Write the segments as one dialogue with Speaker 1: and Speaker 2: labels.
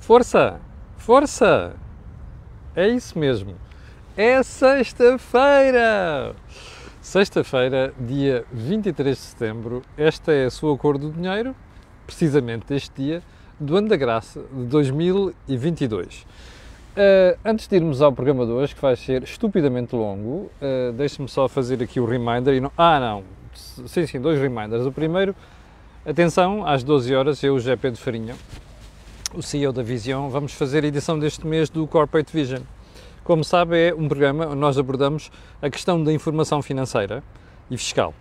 Speaker 1: Força! Força! É isso mesmo. É sexta-feira! Sexta-feira, dia 23 de setembro, esta é a sua cor do dinheiro, precisamente deste dia, do ano da graça de 2022. Uh, antes de irmos ao programa de hoje, que vai ser estupidamente longo, uh, deixe-me só fazer aqui o reminder. E não, ah, não, sim, sim, dois reminders. O primeiro, atenção, às 12 horas, eu, José Pedro Farinha, o CEO da Vision, vamos fazer a edição deste mês do Corporate Vision. Como sabe, é um programa onde nós abordamos a questão da informação financeira e fiscal.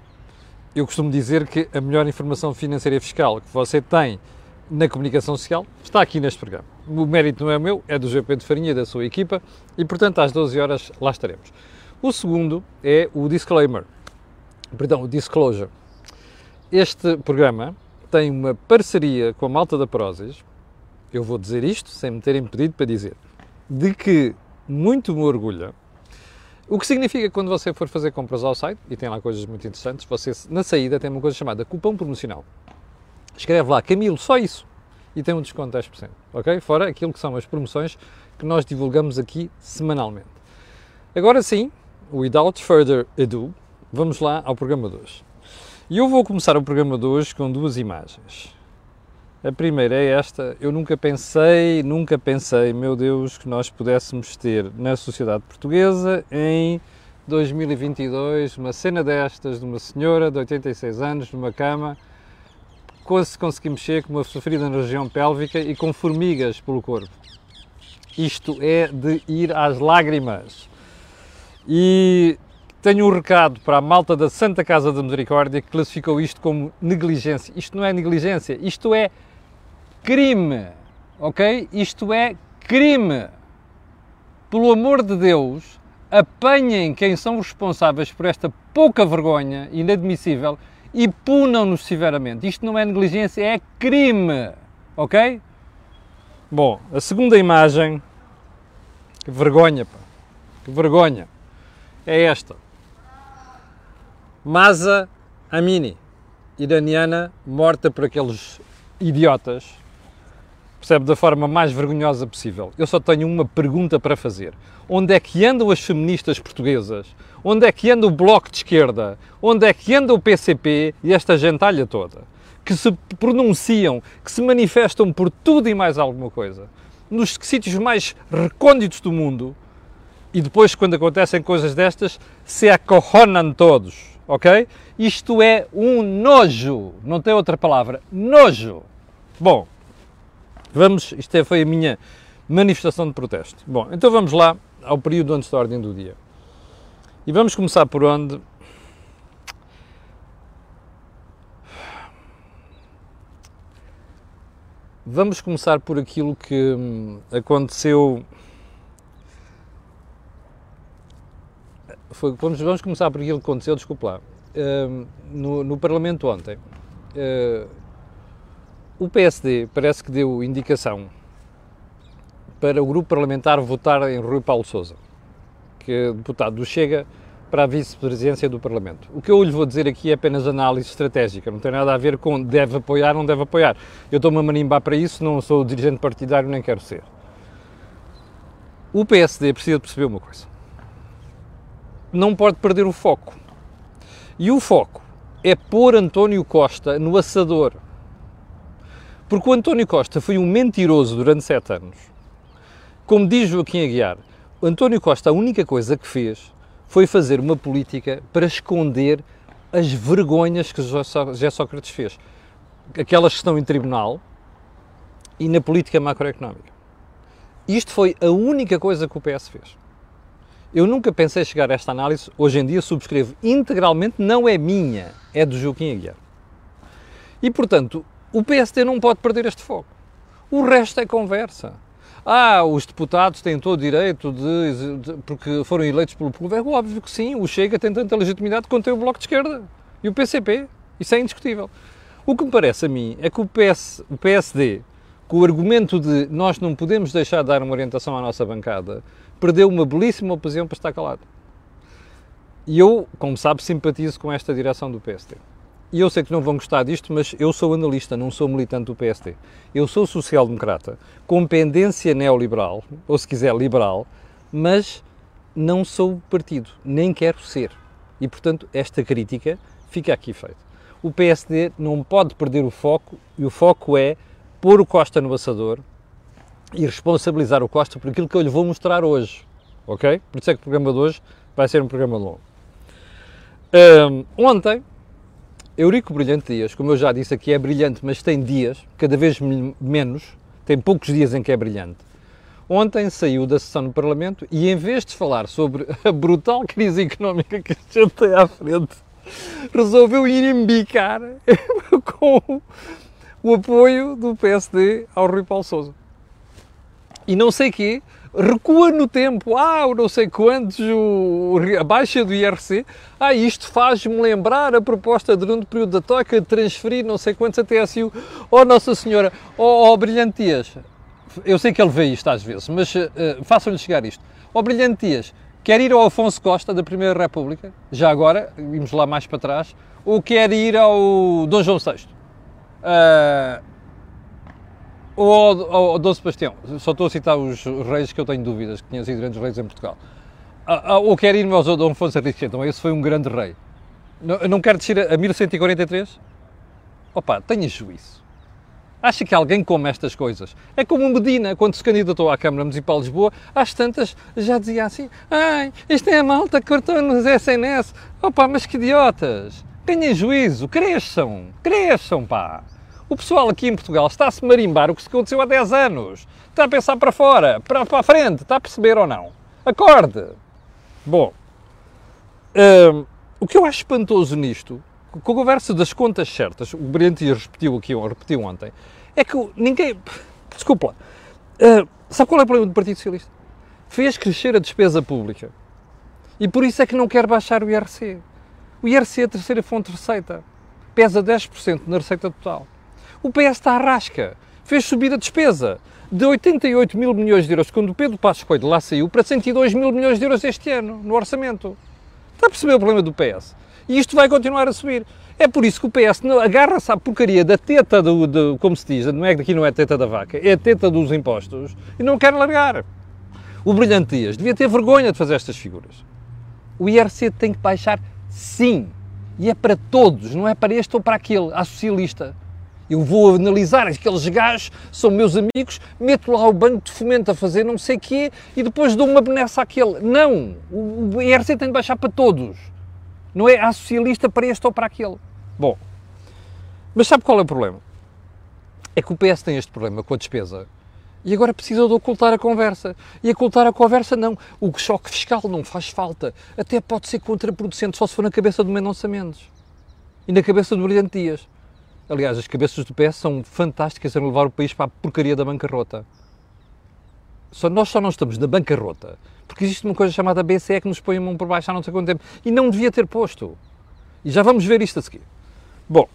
Speaker 1: Eu costumo dizer que a melhor informação financeira e fiscal que você tem na comunicação social está aqui neste programa. O mérito não é meu, é do GP de Farinha da sua equipa e, portanto, às 12 horas lá estaremos. O segundo é o disclaimer, perdão, o disclosure. Este programa tem uma parceria com a malta da Prozis, eu vou dizer isto sem me terem pedido para dizer, de que muito me orgulha. O que significa que quando você for fazer compras ao site, e tem lá coisas muito interessantes, você na saída tem uma coisa chamada cupom promocional. Escreve lá Camilo, só isso, e tem um desconto de 10%, ok? Fora aquilo que são as promoções que nós divulgamos aqui semanalmente. Agora sim, without further ado, vamos lá ao programa de hoje. E eu vou começar o programa de hoje com duas imagens. A primeira é esta. Eu nunca pensei, nunca pensei, meu Deus, que nós pudéssemos ter na sociedade portuguesa em 2022 uma cena destas de uma senhora de 86 anos numa cama se conseguir mexer com uma ferida na região pélvica e com formigas pelo corpo. Isto é de ir às lágrimas. E tenho um recado para a malta da Santa Casa da Misericórdia que classificou isto como negligência. Isto não é negligência, isto é crime, ok? Isto é crime. Pelo amor de Deus, apanhem quem são responsáveis por esta pouca vergonha inadmissível e punam-nos severamente. Isto não é negligência, é crime, ok? Bom, a segunda imagem, que vergonha, pá, que vergonha, é esta. Masa Amini, iraniana, morta por aqueles idiotas percebe, da forma mais vergonhosa possível. Eu só tenho uma pergunta para fazer. Onde é que andam as feministas portuguesas? Onde é que anda o Bloco de Esquerda? Onde é que anda o PCP e esta gentalha toda? Que se pronunciam, que se manifestam por tudo e mais alguma coisa. Nos sítios mais recônditos do mundo. E depois, quando acontecem coisas destas, se acorronam todos, ok? Isto é um nojo, não tem outra palavra, nojo. Bom, Vamos, isto é, foi a minha manifestação de protesto. Bom, então vamos lá ao período antes da ordem do dia. E vamos começar por onde? Vamos começar por aquilo que hum, aconteceu. Foi, vamos, vamos começar por aquilo que aconteceu, desculpa lá, uh, no, no Parlamento ontem. Uh, o PSD parece que deu indicação para o grupo parlamentar votar em Rui Paulo Sousa, que é deputado do Chega para a vice-presidência do Parlamento. O que eu lhe vou dizer aqui é apenas análise estratégica, não tem nada a ver com deve apoiar ou não deve apoiar. Eu estou-me a marimbar para isso, não sou dirigente partidário nem quero ser. O PSD precisa perceber uma coisa. Não pode perder o foco. E o foco é pôr António Costa no assador porque o António Costa foi um mentiroso durante sete anos. Como diz Joaquim Aguiar, o António Costa a única coisa que fez foi fazer uma política para esconder as vergonhas que José Sócrates fez. Aquelas que estão em tribunal e na política macroeconómica. Isto foi a única coisa que o PS fez. Eu nunca pensei chegar a esta análise, hoje em dia subscrevo integralmente, não é minha, é do Joaquim Aguiar. E, portanto, o PSD não pode perder este foco. O resto é conversa. Ah, os deputados têm todo o direito de, de, porque foram eleitos pelo povo. É óbvio que sim, o Chega tem tanta legitimidade quanto tem o Bloco de Esquerda e o PCP. Isso é indiscutível. O que me parece a mim é que o, PS, o PSD, com o argumento de nós não podemos deixar de dar uma orientação à nossa bancada, perdeu uma belíssima ocasião para estar calado. E eu, como sabe, simpatizo com esta direção do PSD. E eu sei que não vão gostar disto, mas eu sou analista, não sou militante do PSD. Eu sou social-democrata, com pendência neoliberal, ou se quiser liberal, mas não sou partido, nem quero ser. E, portanto, esta crítica fica aqui feita. O PSD não pode perder o foco, e o foco é pôr o Costa no assador e responsabilizar o Costa por aquilo que eu lhe vou mostrar hoje. Ok? Por isso é que o programa de hoje vai ser um programa longo. Um, ontem, Eurico Brilhante Dias, como eu já disse aqui, é brilhante, mas tem dias, cada vez menos, tem poucos dias em que é brilhante. Ontem saiu da sessão no Parlamento e, em vez de falar sobre a brutal crise económica que a gente tem à frente, resolveu ir embicar com o apoio do PSD ao Rui Paulo Sousa. E não sei quê, recua no tempo, ah, não sei quantos, o, a baixa do IRC, ah, isto faz-me lembrar a proposta durante o período da toca de transferir não sei quantos a TSU. Oh, Nossa Senhora, oh, oh Brilhante Dias, eu sei que ele vê isto às vezes, mas uh, façam-lhe chegar isto. Oh, Brilhante Dias, quer ir ao Afonso Costa da Primeira República, já agora, vimos lá mais para trás, ou quer ir ao Dom João VI? Uh, ou ao, Dom Sebastião? Só estou a citar os reis que eu tenho dúvidas, que tinham sido grandes reis em Portugal. Uh, ou quer ir ao Dom Afonso Henrique Então, esse foi um grande rei. Não, não quero descer a 1143? Opa, tenha juízo. Acha que alguém come estas coisas? É como o Medina, quando se candidatou à Câmara Municipal de Lisboa, às tantas já dizia assim: ai, isto é a malta que cortou nos SNS. Opa, mas que idiotas! Ganhem juízo, cresçam, cresçam, pá! O pessoal aqui em Portugal está a se marimbar o que se aconteceu há 10 anos. Está a pensar para fora, para, para a frente, está a perceber ou não? Acorde! Bom, hum, o que eu acho espantoso nisto com a conversa das contas certas, o Brilhante repetiu aqui, repetiu ontem, é que ninguém. Desculpa. Uh, sabe qual é o problema do Partido Socialista? Fez crescer a despesa pública. E por isso é que não quer baixar o IRC. O IRC é a terceira fonte de receita. Pesa 10% na receita total. O PS está à rasca. Fez subir a despesa de 88 mil milhões de euros, quando o Pedro Passos Coelho lá saiu, para 102 mil milhões de euros este ano, no orçamento. Está a perceber o problema do PS? E isto vai continuar a subir. É por isso que o PS agarra-se à porcaria da teta do, do, como se diz, não é aqui não é a teta da vaca, é a teta dos impostos e não quer largar. O Brilhante Dias devia ter vergonha de fazer estas figuras. O IRC tem que baixar sim. E é para todos, não é para este ou para aquele, a socialista. Eu vou analisar aqueles gajos, são meus amigos, meto lá o banco de fomento a fazer não sei o quê e depois dou uma benesse àquele. Não! O IRC tem de baixar para todos. Não é a socialista para este ou para aquele. Bom, mas sabe qual é o problema? É que o PS tem este problema com a despesa e agora precisa de ocultar a conversa. E ocultar a conversa não. O choque fiscal não faz falta. Até pode ser contraproducente só se for na cabeça do Mendonça Mendes e na cabeça do Brilhante Dias. Aliás, as cabeças do PS são fantásticas em levar o país para a porcaria da bancarrota. Só, nós só não estamos na bancarrota porque existe uma coisa chamada BCE que nos põe a mão por baixo há não sei quanto tempo e não devia ter posto. E já vamos ver isto a seguir. Bom,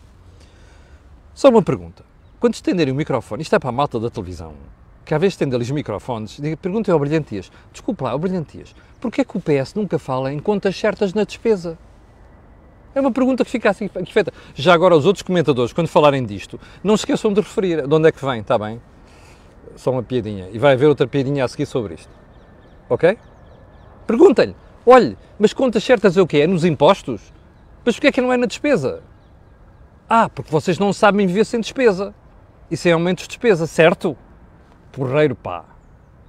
Speaker 1: só uma pergunta. Quando estenderem o microfone, isto é para a malta da televisão, que às vezes ali os microfones, perguntem ao Brilhantias, desculpe lá, ao Brilhantias, porquê é que o PS nunca fala em contas certas na despesa? É uma pergunta que fica assim feita. Já agora, os outros comentadores, quando falarem disto, não se esqueçam de referir de onde é que vem, está bem? Só uma piadinha. E vai haver outra piadinha a seguir sobre isto. Ok? Perguntem-lhe, olhe, mas contas certas é o quê? É nos impostos? Mas porquê é que não é na despesa? Ah, porque vocês não sabem viver sem despesa. E sem aumentos de despesa, certo? Porreiro pá.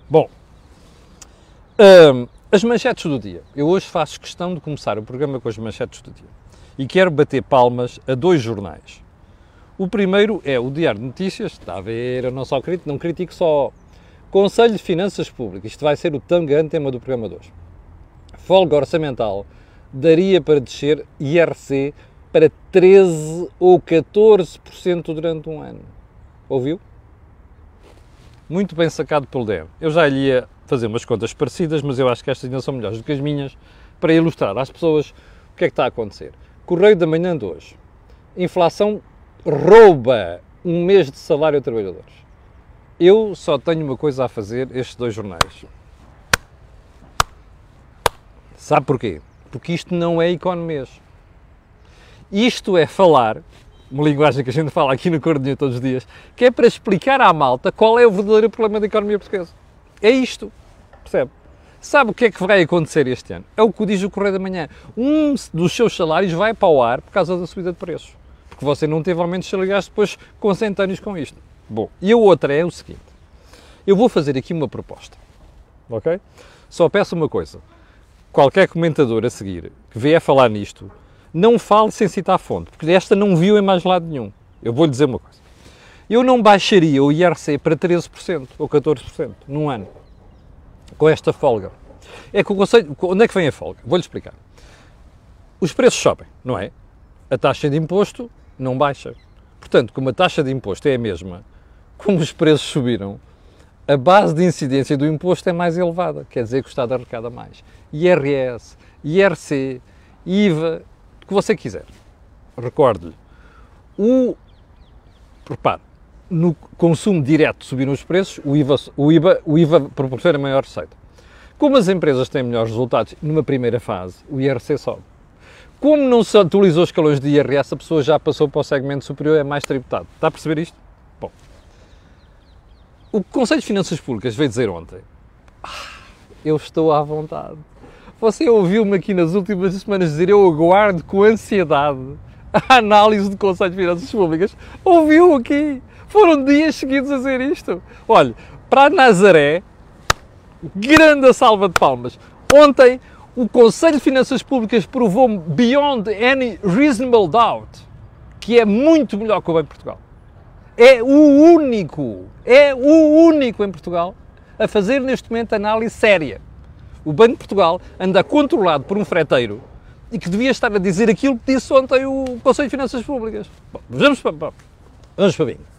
Speaker 1: Bom, hum, as manchetes do dia. Eu hoje faço questão de começar o programa com as manchetes do dia. E quero bater palmas a dois jornais. O primeiro é o Diário de Notícias, está a ver, eu não só critico, não critico só Conselho de Finanças Públicas, isto vai ser o tão grande tema do programa de hoje. Folga orçamental daria para descer IRC para 13 ou 14% durante um ano. Ouviu? Muito bem sacado pelo DM. Eu já lhe ia fazer umas contas parecidas, mas eu acho que estas ainda são melhores do que as minhas, para ilustrar às pessoas o que é que está a acontecer. Correio da manhã de hoje. Inflação rouba um mês de salário a trabalhadores. Eu só tenho uma coisa a fazer, estes dois jornais. Sabe porquê? Porque isto não é economês. Isto é falar, uma linguagem que a gente fala aqui no Cordinho todos os dias, que é para explicar à malta qual é o verdadeiro problema da economia portuguesa. É isto, percebe? Sabe o que é que vai acontecer este ano? É o que diz o Correio da Manhã. Um dos seus salários vai para o ar por causa da subida de preços. Porque você não teve aumentos salariais depois consentâneos com isto. Bom, e a outra é o seguinte. Eu vou fazer aqui uma proposta, ok? Só peço uma coisa. Qualquer comentador a seguir que vier falar nisto, não fale sem citar a fonte, porque esta não viu em mais lado nenhum. Eu vou-lhe dizer uma coisa. Eu não baixaria o IRC para 13% ou 14% num ano com esta folga. É que o conceito, onde é que vem a folga? Vou-lhe explicar. Os preços sobem, não é? A taxa de imposto não baixa. Portanto, como a taxa de imposto é a mesma, como os preços subiram, a base de incidência do imposto é mais elevada, quer dizer que o Estado arrecada mais. IRS, IRC, IVA, o que você quiser. Recorde-lhe, o, repare, no consumo direto subiram os preços, o IVA, o IVA, o IVA proporciona maior receita. Como as empresas têm melhores resultados numa primeira fase, o IRC sobe. Como não se atualizou os escalões de IRS, a pessoa já passou para o segmento superior, é mais tributado. Está a perceber isto? Bom, o Conselho de Finanças Públicas veio dizer ontem, ah, eu estou à vontade. Você ouviu-me aqui nas últimas semanas dizer, eu aguardo com ansiedade a análise do Conselho de Finanças Públicas. Ouviu aqui? Foram dias seguidos a dizer isto. Olha, para Nazaré, grande salva de palmas. Ontem, o Conselho de Finanças Públicas provou beyond any reasonable doubt que é muito melhor que o Banco de Portugal. É o único, é o único em Portugal a fazer neste momento análise séria. O Banco de Portugal anda controlado por um freteiro e que devia estar a dizer aquilo que disse ontem o Conselho de Finanças Públicas. Bom, vamos para, vamos para bem.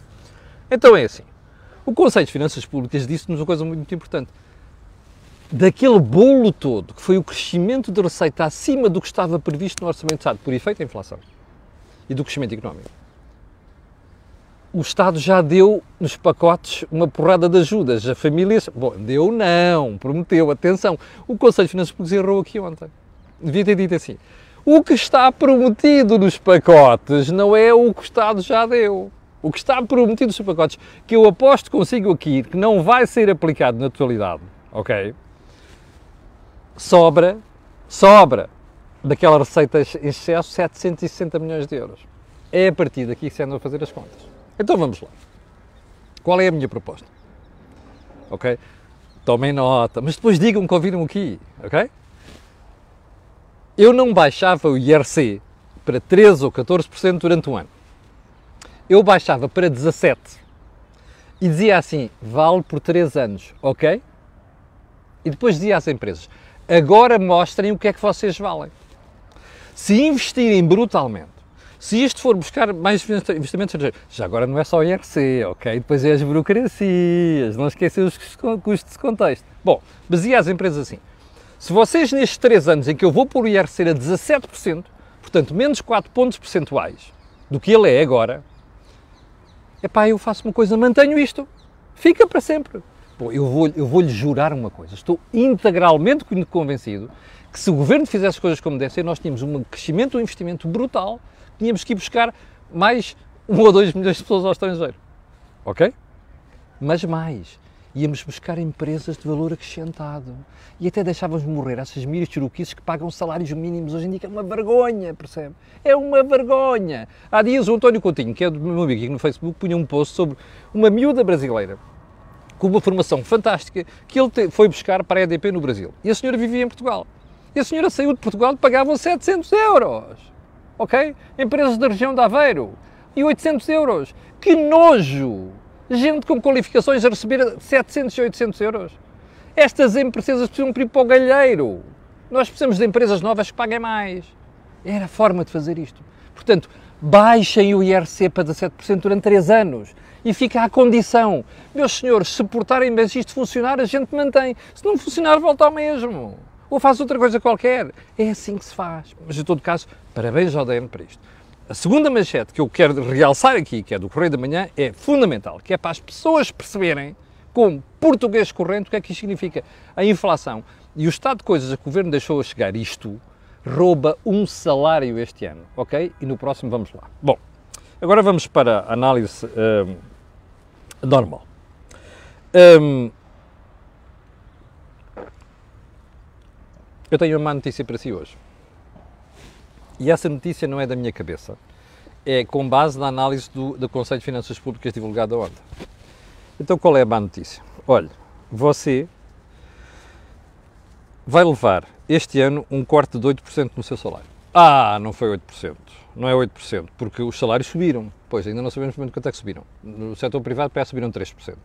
Speaker 1: Então é assim. O Conselho de Finanças Públicas disse-nos uma coisa muito importante. Daquele bolo todo, que foi o crescimento de receita acima do que estava previsto no Orçamento de Estado, por efeito da inflação e do crescimento económico, o Estado já deu nos pacotes uma porrada de ajudas a famílias. Bom, deu não, prometeu, atenção. O Conselho de Finanças Públicas errou aqui ontem. Devia ter dito assim: o que está prometido nos pacotes não é o que o Estado já deu. O que está prometido nos pacotes, que eu aposto consigo aqui, que não vai ser aplicado na totalidade, ok? Sobra, sobra daquela receita em excesso 760 milhões de euros. É a partir daqui que se andam a fazer as contas. Então vamos lá. Qual é a minha proposta? Ok? Tomem nota, mas depois digam que ouviram aqui, ok? Eu não baixava o IRC para 13 ou 14% durante um ano eu baixava para 17 e dizia assim: vale por 3 anos, ok? E depois dizia às empresas: agora mostrem o que é que vocês valem. Se investirem brutalmente, se isto for buscar mais investimentos já agora não é só o IRC, ok? Depois é as burocracias, não esquecer os custos de contexto. Bom, dizia às empresas assim: se vocês nestes 3 anos em que eu vou pôr o IRC a 17%, portanto menos 4 pontos percentuais do que ele é agora, epá, eu faço uma coisa, mantenho isto, fica para sempre. Bom, eu vou-lhe eu vou jurar uma coisa, estou integralmente convencido que se o governo fizesse as coisas como deve ser, nós tínhamos um crescimento, um investimento brutal, tínhamos que ir buscar mais um ou dois milhões de pessoas ao estrangeiro. Ok? Mas mais, íamos buscar empresas de valor acrescentado e até deixávamos morrer essas miras churuquices que pagam salários mínimos hoje em dia, que é uma vergonha, percebe? É uma vergonha. Há dias o António Coutinho, que é do meu amigo aqui no Facebook, punha um post sobre uma miúda brasileira com uma formação fantástica que ele foi buscar para a EDP no Brasil. E a senhora vivia em Portugal. E a senhora saiu de Portugal e pagavam 700 euros. Ok? Empresas da região de Aveiro. E 800 euros. Que nojo! Gente com qualificações a receber 700 e 800 euros. Estas empresas precisam ir para o galheiro. Nós precisamos de empresas novas que paguem mais. Era a forma de fazer isto. Portanto, baixem o IRC para 17% durante 3 anos e fica à condição. Meus senhores, se portarem bem isto funcionar, a gente mantém. Se não funcionar, volta ao mesmo. Ou faz outra coisa qualquer. É assim que se faz. Mas, em todo caso, parabéns ao DN para isto. A segunda manchete que eu quero realçar aqui, que é do Correio da Manhã, é fundamental, que é para as pessoas perceberem, com português corrente, o que é que isto significa. A inflação e o estado de coisas a que o Governo deixou a chegar isto, rouba um salário este ano, ok? E no próximo vamos lá. Bom, agora vamos para a análise hum, normal. Hum, eu tenho uma má notícia para si hoje. E essa notícia não é da minha cabeça. É com base na análise do, do Conselho de Finanças Públicas divulgada ontem. Então qual é a má notícia? Olha, você vai levar este ano um corte de 8% no seu salário. Ah, não foi 8%. Não é 8%, porque os salários subiram. Pois, ainda não sabemos muito quanto é que subiram. No setor privado parece subiram 3%.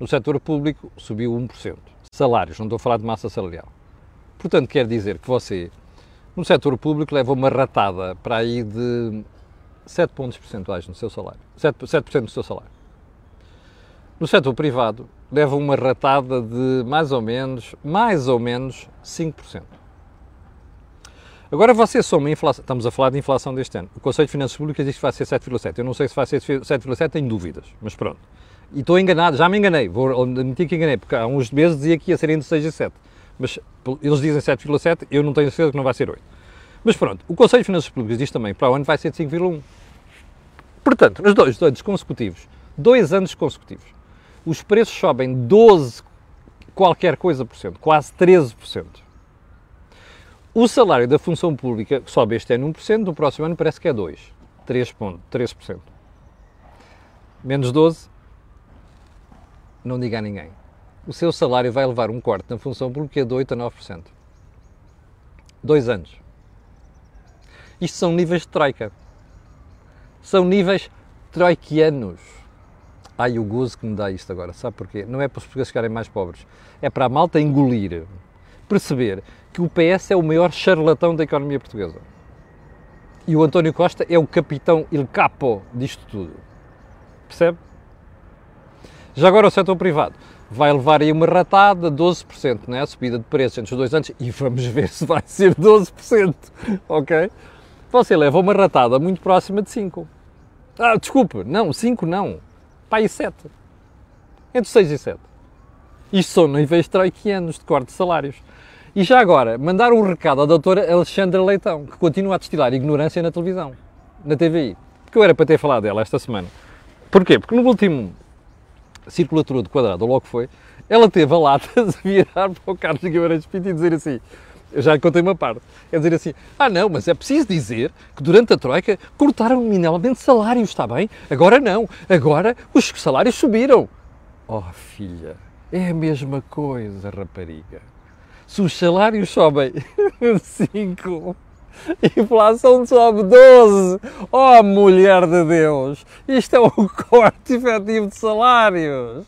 Speaker 1: No setor público subiu 1%. Salários, não estou a falar de massa salarial. Portanto, quer dizer que você, no setor público, leva uma ratada para aí de 7 pontos percentuais no seu salário. 7%, 7 do seu salário. No setor privado, leva uma ratada de mais ou menos, mais ou menos 5%. Agora você soma a inflação, estamos a falar de inflação deste ano. O Conselho de Finanças Públicas diz que vai ser 7,7. Eu não sei se vai ser 7,7, tenho dúvidas, mas pronto. E estou enganado, já me enganei, vou admitir que enganei, porque há uns meses dizia que ia ser entre 6 e 7. Mas eles dizem 7,7, eu não tenho certeza que não vai ser 8. Mas pronto, o Conselho de Finanças Públicas diz também que para o ano vai ser de 5,1. Portanto, nos dois anos consecutivos, dois anos consecutivos, os preços sobem 12 qualquer coisa por cento, quase 13 por cento. O salário da função pública sobe este ano 1%, no próximo ano parece que é 2%, 3%, 13%. Menos 12%, não diga a ninguém. O seu salário vai levar um corte na função pública de 8% a 9%. Dois anos. Isto são níveis de troika. São níveis troiquianos. Ai, o gozo que me dá isto agora, sabe porquê? Não é para os portugueses ficarem mais pobres, é para a malta engolir, perceber que o PS é o maior charlatão da economia portuguesa. E o António Costa é o capitão, il capo disto tudo. Percebe? Já agora o setor privado vai levar aí uma ratada, 12%, não é? A subida de preços entre os dois anos e vamos ver se vai ser 12%, ok? Você leva uma ratada muito próxima de 5%. Ah, desculpe, não, 5 não. Pá, e 7. Entre 6 e 7. Isto são níveis troiquianos de corte de salários. E já agora, mandar um recado à doutora Alexandra Leitão, que continua a destilar ignorância na televisão, na TVI. Porque eu era para ter falado dela esta semana. Porquê? Porque no último circulatura de quadrado, ou logo foi, ela teve a lata de virar para o Carlos Guimarães Pinto e dizer assim, eu já contei uma parte, é dizer assim, ah não, mas é preciso dizer que durante a Troika cortaram nominalmente salários, está bem? Agora não, agora os salários subiram. Oh filha, é a mesma coisa, rapariga se os salários sobem 5, a inflação sobe 12, oh mulher de Deus, isto é um corte efetivo de salários.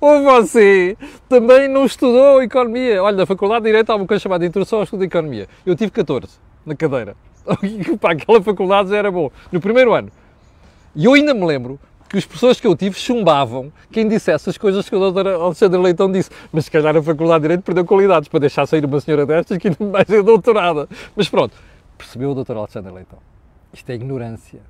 Speaker 1: Ou você também não estudou economia. Olha, na Faculdade de Direito há uma coisa chamada Introdução ao Estudo de Economia. Eu tive 14 na cadeira. Para aquela faculdade já era bom. No primeiro ano. E eu ainda me lembro que as pessoas que eu tive chumbavam quem dissesse as coisas que o Dr. Alexandre Leitão disse. Mas se calhar a Faculdade de Direito perdeu qualidades para deixar sair uma senhora destas que não vai ser doutorada. Mas pronto, percebeu o Dr. Alexandre Leitão? Isto é ignorância.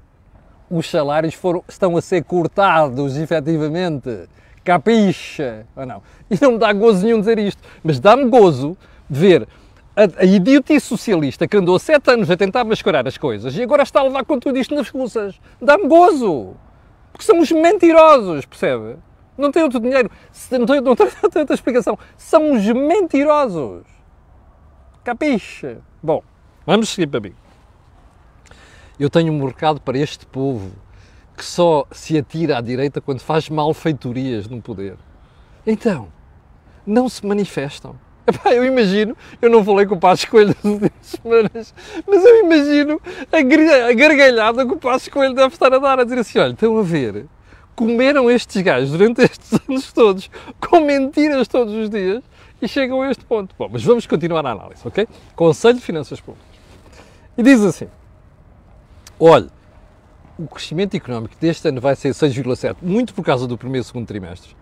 Speaker 1: Os salários foram, estão a ser cortados, efetivamente. Capixa? Ou não? E não me dá gozo nenhum dizer isto. Mas dá-me gozo ver a, a idiotice socialista que andou sete anos a tentar mascarar as coisas e agora está a levar com tudo isto nas russas. Dá-me gozo. Porque são os mentirosos, percebe? Não tem outro dinheiro, não tem, não tem outra explicação. São os mentirosos. Capiche? Bom, vamos seguir para mim. Eu tenho um recado para este povo que só se atira à direita quando faz malfeitorias no poder. Então, não se manifestam. Epá, eu imagino, eu não falei com o Passos Coelho nas últimas semanas, mas eu imagino a gargalhada que o Passos Coelho deve estar a dar, a dizer assim, olha, estão a ver, comeram estes gajos durante estes anos todos, com mentiras todos os dias, e chegam a este ponto. Bom, mas vamos continuar a análise, ok? Conselho de Finanças Públicas. E diz assim, olha, o crescimento económico deste ano vai ser 6,7, muito por causa do primeiro e segundo trimestre,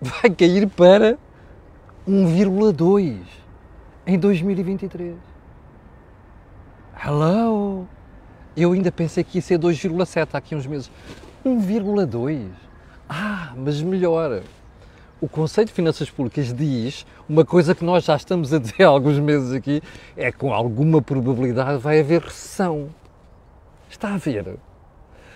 Speaker 1: vai cair para 1,2 em 2023. Hello! Eu ainda pensei que ia ser 2,7 há aqui uns meses. 1,2. Ah, mas melhor. O Conselho de Finanças Públicas diz uma coisa que nós já estamos a dizer há alguns meses aqui, é que com alguma probabilidade vai haver recessão. Está a ver?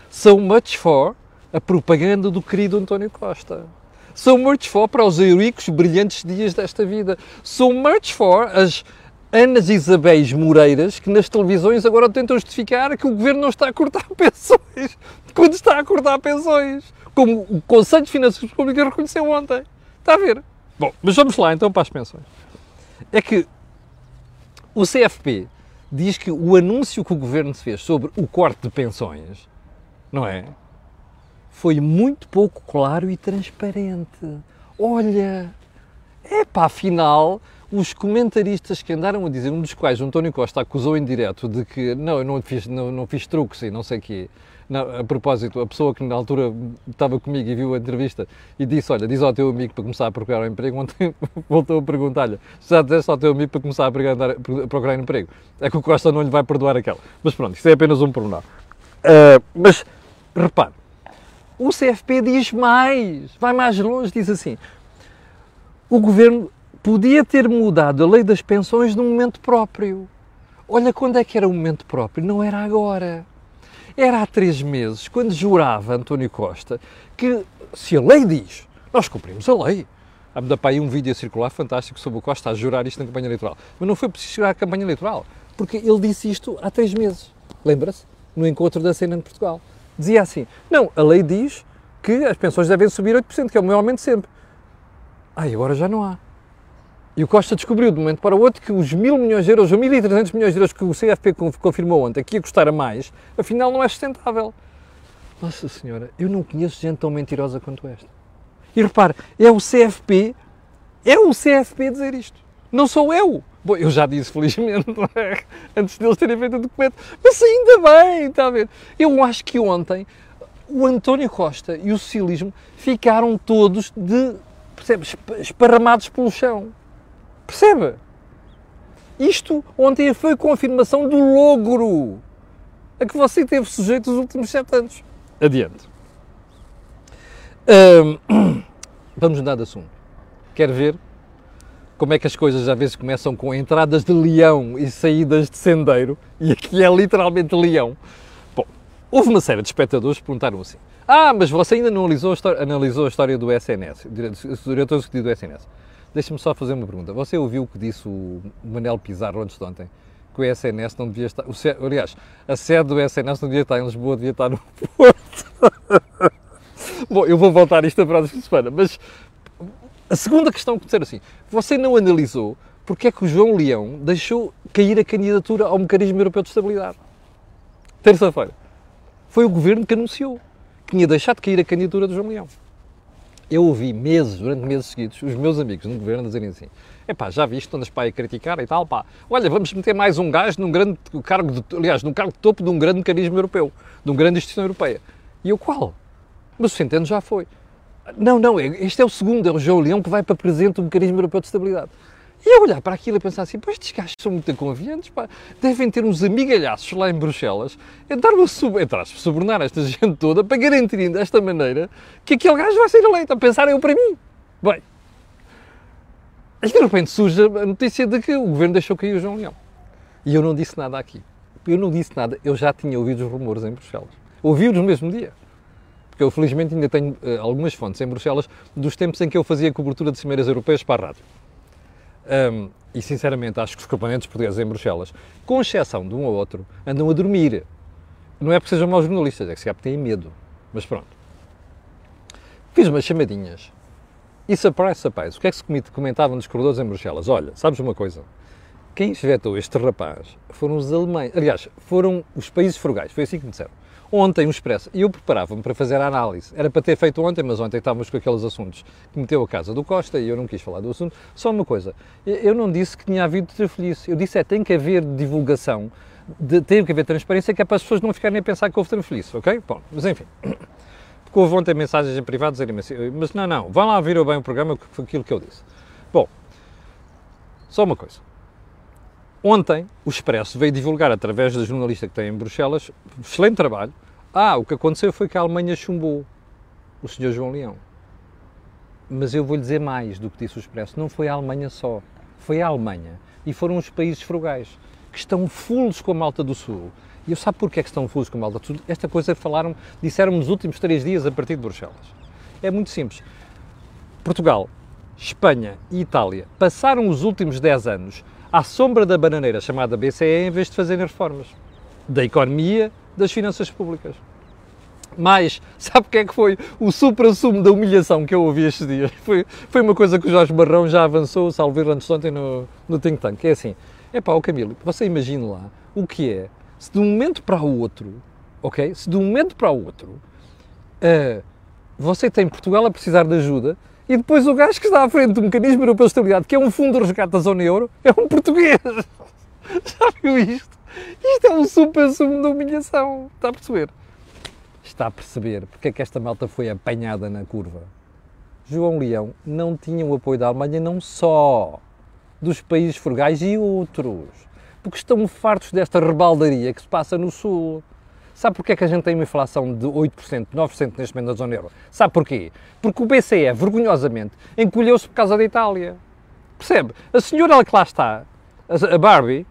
Speaker 1: So much for a propaganda do querido António Costa. So much for para os heroicos brilhantes dias desta vida. So much for as Anas Isabéis Moreiras que nas televisões agora tentam justificar que o governo não está a cortar pensões quando está a cortar pensões. Como o Conselho de Finanças Públicas reconheceu ontem. Está a ver? Bom, mas vamos lá então para as pensões. É que o CFP diz que o anúncio que o governo fez sobre o corte de pensões, não é? Foi muito pouco claro e transparente. Olha, é pá, afinal, os comentaristas que andaram a dizer, um dos quais o António Costa acusou em direto de que não, eu não fiz, não, não fiz truques e não sei o quê, a propósito, a pessoa que na altura estava comigo e viu a entrevista e disse: Olha, diz ao teu amigo para começar a procurar um emprego. Ontem voltou a perguntar-lhe: Já disseste ao teu amigo para começar a procurar, emprego? É que o Costa não lhe vai perdoar aquela. Mas pronto, isso é apenas um pormenor. Uh, mas repare, o CFP diz mais, vai mais longe, diz assim: o governo podia ter mudado a lei das pensões num momento próprio. Olha quando é que era o momento próprio, não era agora. Era há três meses, quando jurava António Costa que se a lei diz, nós cumprimos a lei. Há-me para aí um vídeo a circular fantástico sobre o Costa a jurar isto na campanha eleitoral. Mas não foi preciso jurar a campanha eleitoral, porque ele disse isto há três meses. Lembra-se? No encontro da cena de Portugal. Dizia assim: não, a lei diz que as pensões devem subir 8%, que é o meu aumento sempre. Ah, agora já não há. E o Costa descobriu de um momento para o outro que os mil milhões de euros, ou 1.300 milhões de euros que o CFP confirmou ontem que ia custar a mais, afinal não é sustentável. Nossa Senhora, eu não conheço gente tão mentirosa quanto esta. E repare, é o CFP, é o CFP dizer isto. Não sou eu. Bom, eu já disse, felizmente, é? antes deles terem feito o documento. Mas ainda bem, está a ver? Eu acho que ontem o António Costa e o socialismo ficaram todos de, percebe, esparramados pelo chão. Percebe? Isto ontem foi confirmação do logro a que você teve sujeito os últimos sete anos. Adiante. Vamos mudar de assunto. Quer ver como é que as coisas às vezes começam com entradas de leão e saídas de sendeiro? E aqui é literalmente leão. Bom, houve uma série de espectadores que perguntaram assim: Ah, mas você ainda não analisou a história, do SNS, o diretor executivo do SNS. Deixa-me só fazer uma pergunta. Você ouviu o que disse o Manel Pizarro antes de ontem? Que o SNS não devia estar. O, aliás, a sede do SNS não devia estar em Lisboa, devia estar no Porto. Bom, eu vou voltar a isto a próxima semana, mas a segunda questão que dizer assim: você não analisou porque é que o João Leão deixou cair a candidatura ao Mecanismo Europeu de Estabilidade? Terça-feira. Foi o governo que anunciou que tinha deixado de cair a candidatura do João Leão eu ouvi meses, durante meses seguidos, os meus amigos no governo dizerem assim: epá, já viste, andas para aí criticar e tal, pá, olha, vamos meter mais um gajo num grande cargo, de, aliás, num cargo de topo de um grande mecanismo europeu, de uma grande instituição europeia. E eu, qual? Mas o Centeno já foi. Não, não, é, este é o segundo, é o João Leão que vai para presidente do mecanismo europeu de estabilidade. E eu olhar para aquilo e pensar assim, pois estes gajos são muito confiantes, pá. devem ter uns amigalhaços lá em Bruxelas, entrar a sub, entrar, subornar esta gente toda para garantirem desta maneira que aquele gajo vai ser eleito, a pensar eu para mim. Bem, e de repente surge a notícia de que o governo deixou cair o João Leão. E eu não disse nada aqui. Eu não disse nada, eu já tinha ouvido os rumores em Bruxelas. Ouvi-os no mesmo dia. Porque eu felizmente ainda tenho uh, algumas fontes em Bruxelas dos tempos em que eu fazia cobertura de cimeiras europeias para a rádio. Um, e sinceramente acho que os componentes portugueses em Bruxelas, com exceção de um ou outro, andam a dormir. Não é porque sejam maus jornalistas, é que se calhar têm medo. Mas pronto. Fiz umas chamadinhas. E surprise, surprise, o que é que se comentavam nos corredores em Bruxelas? Olha, sabes uma coisa? Quem vetou este rapaz foram os alemães. Aliás, foram os países frugais. Foi assim que me disseram ontem um expresso. E eu preparava-me para fazer a análise. Era para ter feito ontem, mas ontem estávamos com aqueles assuntos que meteu a casa do Costa e eu não quis falar do assunto. Só uma coisa, eu não disse que tinha havido trafelice. Eu disse é, tem que haver divulgação, de, tem que haver transparência, que é para as pessoas não ficarem a pensar que houve trafelice, ok? Bom, mas enfim. Porque houve ontem mensagens em privado dizerem assim, mas não, não, vão lá ouvir bem o programa, que foi aquilo que eu disse. Bom, só uma coisa. Ontem, o Expresso veio divulgar, através da jornalista que tem em Bruxelas, excelente trabalho. Ah, o que aconteceu foi que a Alemanha chumbou o Sr. João Leão. Mas eu vou lhe dizer mais do que disse o Expresso. Não foi a Alemanha só. Foi a Alemanha. E foram os países frugais, que estão fulos com a malta do Sul. E eu sabe porquê é que estão fulos com a malta do Sul? Esta coisa falaram, disseram nos últimos três dias a partir de Bruxelas. É muito simples. Portugal, Espanha e Itália passaram os últimos 10 anos à sombra da bananeira chamada BCE em vez de fazerem reformas da economia, das finanças públicas. Mas, sabe o que é que foi o supra-sumo da humilhação que eu ouvi estes dias? Foi, foi uma coisa que o Jorge Barrão já avançou, salvo antes de ontem no, no Think Tank. É assim, é pá, o Camilo, você imagine lá o que é, se de um momento para o outro, ok? Se de um momento para o outro, uh, você tem Portugal a precisar de ajuda e depois o gajo que está à frente do Mecanismo Europeu de Estabilidade, que é um fundo de resgate da zona euro, é um português. Já viu isto? Isto é um supra-sumo da humilhação. Está a perceber? Está a perceber porque é que esta malta foi apanhada na curva. João Leão não tinha o apoio da Alemanha, não só dos países frugais e outros, porque estão fartos desta rebaldaria que se passa no Sul. Sabe porquê é que a gente tem uma inflação de 8%, 9% neste momento na zona euro? Sabe porquê? Porque o BCE, vergonhosamente, encolheu-se por causa da Itália. Percebe? A senhora que lá está, a Barbie,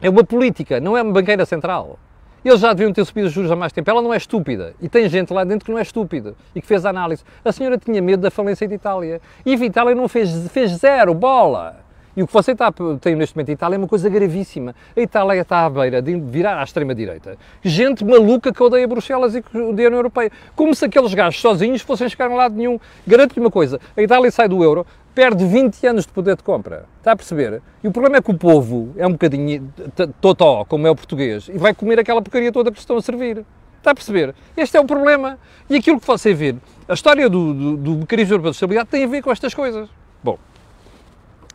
Speaker 1: é uma política, não é uma banqueira central. Eles já deviam ter subido os juros há mais tempo. Ela não é estúpida. E tem gente lá dentro que não é estúpida e que fez a análise. A senhora tinha medo da falência de Itália. E a Itália não fez, fez zero, bola. E o que você está, tem neste momento em Itália é uma coisa gravíssima. A Itália está à beira de virar à extrema-direita. Gente maluca que odeia Bruxelas e que odeia a União Europeia. Como se aqueles gajos sozinhos fossem chegar a lado nenhum. Garanto-lhe uma coisa: a Itália sai do euro, perde 20 anos de poder de compra. Está a perceber? E o problema é que o povo é um bocadinho totó, como é o português, e vai comer aquela porcaria toda que estão a servir. Está a perceber? Este é o problema. E aquilo que você vê, a história do, do, do mecanismo europeu de estabilidade tem a ver com estas coisas. Bom,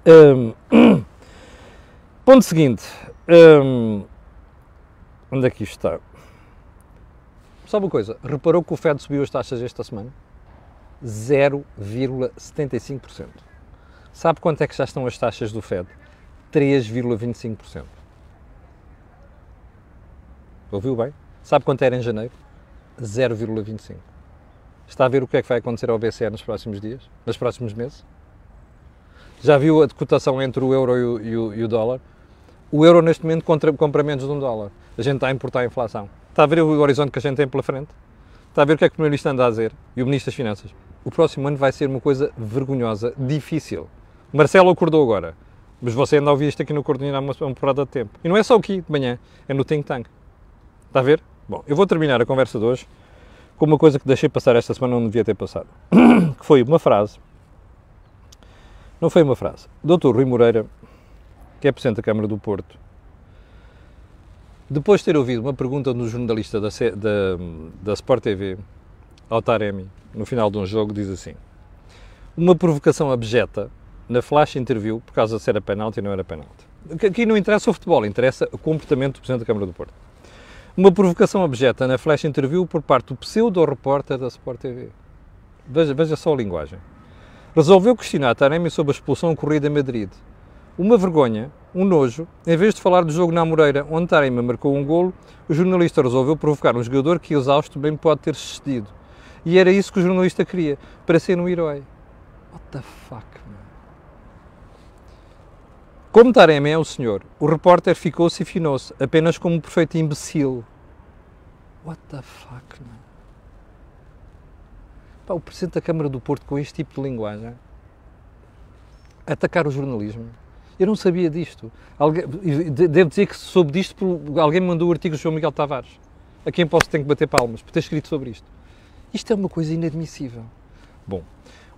Speaker 1: um, ponto seguinte. Um, onde é que isto está? Só uma coisa, reparou que o Fed subiu as taxas esta semana? 0,75%. Sabe quanto é que já estão as taxas do Fed? 3,25%. Ouviu bem? Sabe quanto era em janeiro? 0,25%. Está a ver o que é que vai acontecer ao BCE nos próximos dias? Nos próximos meses? Já viu a cotação entre o euro e o, e o, e o dólar? O euro neste momento compra, compra menos de um dólar. A gente está a importar a inflação. Está a ver o horizonte que a gente tem pela frente? Está a ver o que é que o Primeiro-Ministro anda a dizer? E o Ministro das Finanças? O próximo ano vai ser uma coisa vergonhosa, difícil. Marcelo acordou agora, mas você anda a ouvir isto aqui no Coordenador há uma, uma porrada de tempo. E não é só aqui, de manhã, é no Think Tank. Está a ver? Bom, eu vou terminar a conversa de hoje com uma coisa que deixei passar esta semana, não devia ter passado. que foi uma frase. Não foi uma frase. Dr. Rui Moreira, que é Presidente da Câmara do Porto, depois de ter ouvido uma pergunta no jornalista da, da, da Sport TV, ao Taremi, no final de um jogo, diz assim: Uma provocação abjeta na flash interview por causa de ser a penalti e não era penalti. Aqui não interessa o futebol, interessa o comportamento do Presidente da Câmara do Porto. Uma provocação abjeta na flash interview por parte do pseudo-repórter da Sport TV. Veja, veja só a linguagem. Resolveu questionar Taremi sobre a expulsão ocorrida em Madrid. Uma vergonha, um nojo, em vez de falar do jogo na Moreira, onde Taremi marcou um golo, o jornalista resolveu provocar um jogador que, exausto, bem pode ter sucedido. E era isso que o jornalista queria, para ser um herói. What the fuck, man? Como Taremi é o senhor, o repórter ficou-se e finou-se, apenas como um perfeito imbecil. What the fuck, man? Pá, o Presidente da Câmara do Porto com este tipo de linguagem atacar o jornalismo. Eu não sabia disto. Alguém, devo dizer que soube disto porque alguém me mandou o artigo do João Miguel Tavares, a quem posso ter que bater palmas por ter escrito sobre isto. Isto é uma coisa inadmissível. Bom,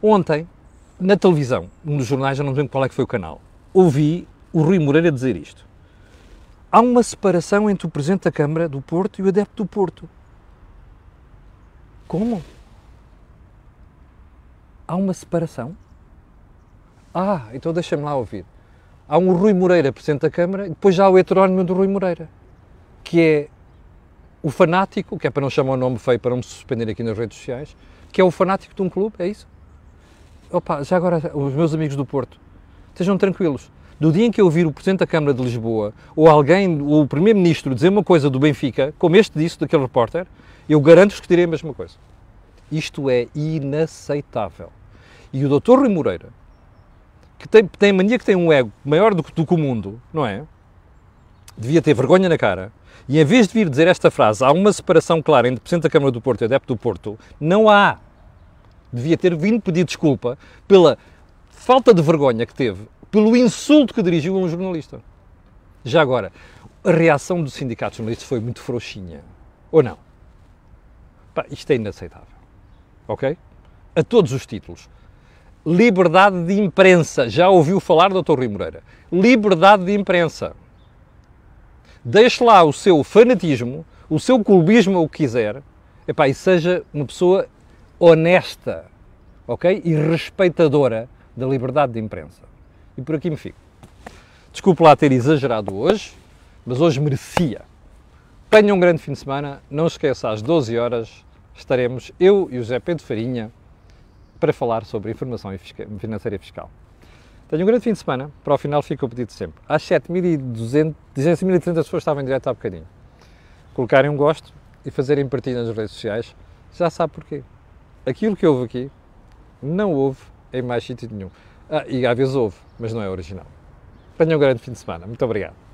Speaker 1: ontem, na televisão, um dos jornais, já não lembro qual é que foi o canal, ouvi o Rui Moreira dizer isto. Há uma separação entre o Presidente da Câmara do Porto e o adepto do Porto. Como? Há uma separação? Ah, então deixa-me lá ouvir. Há um Rui Moreira, Presidente da Câmara, e depois já há o heterónimo do Rui Moreira, que é o fanático, que é para não chamar o nome feio, para não me suspender aqui nas redes sociais, que é o fanático de um clube, é isso? Opa, já agora, os meus amigos do Porto, estejam tranquilos. Do dia em que eu ouvir o Presidente da Câmara de Lisboa ou alguém, ou o Primeiro-Ministro, dizer uma coisa do Benfica, como este disse daquele repórter, eu garanto-vos que direi a mesma coisa. Isto é inaceitável. E o Dr. Rui Moreira, que tem, tem mania que tem um ego maior do, do que o mundo, não é? Devia ter vergonha na cara. E em vez de vir dizer esta frase, há uma separação clara entre Presidente da Câmara do Porto e Adepto do Porto, não há. Devia ter vindo pedir desculpa pela falta de vergonha que teve, pelo insulto que dirigiu a um jornalista. Já agora, a reação do sindicato de jornalistas foi muito frouxinha. Ou não? Pá, isto é inaceitável. Ok? A todos os títulos. Liberdade de imprensa. Já ouviu falar, Dr. Rui Moreira? Liberdade de imprensa. Deixe lá o seu fanatismo, o seu clubismo, o que quiser, epá, e seja uma pessoa honesta, ok? E respeitadora da liberdade de imprensa. E por aqui me fico. Desculpe lá ter exagerado hoje, mas hoje merecia. Tenha um grande fim de semana. Não esqueça, às 12 horas estaremos eu e o José Pedro Farinha para falar sobre informação financeira e fiscal. Tenha um grande fim de semana. Para o final fica o pedido sempre. Às 7.200, 1.300 pessoas estavam em direto há bocadinho. Colocarem um gosto e fazerem partilha nas redes sociais, já sabe porquê. Aquilo que houve aqui não houve em mais sítio nenhum. Ah, e às vezes houve, mas não é original. Tenha um grande fim de semana. Muito obrigado.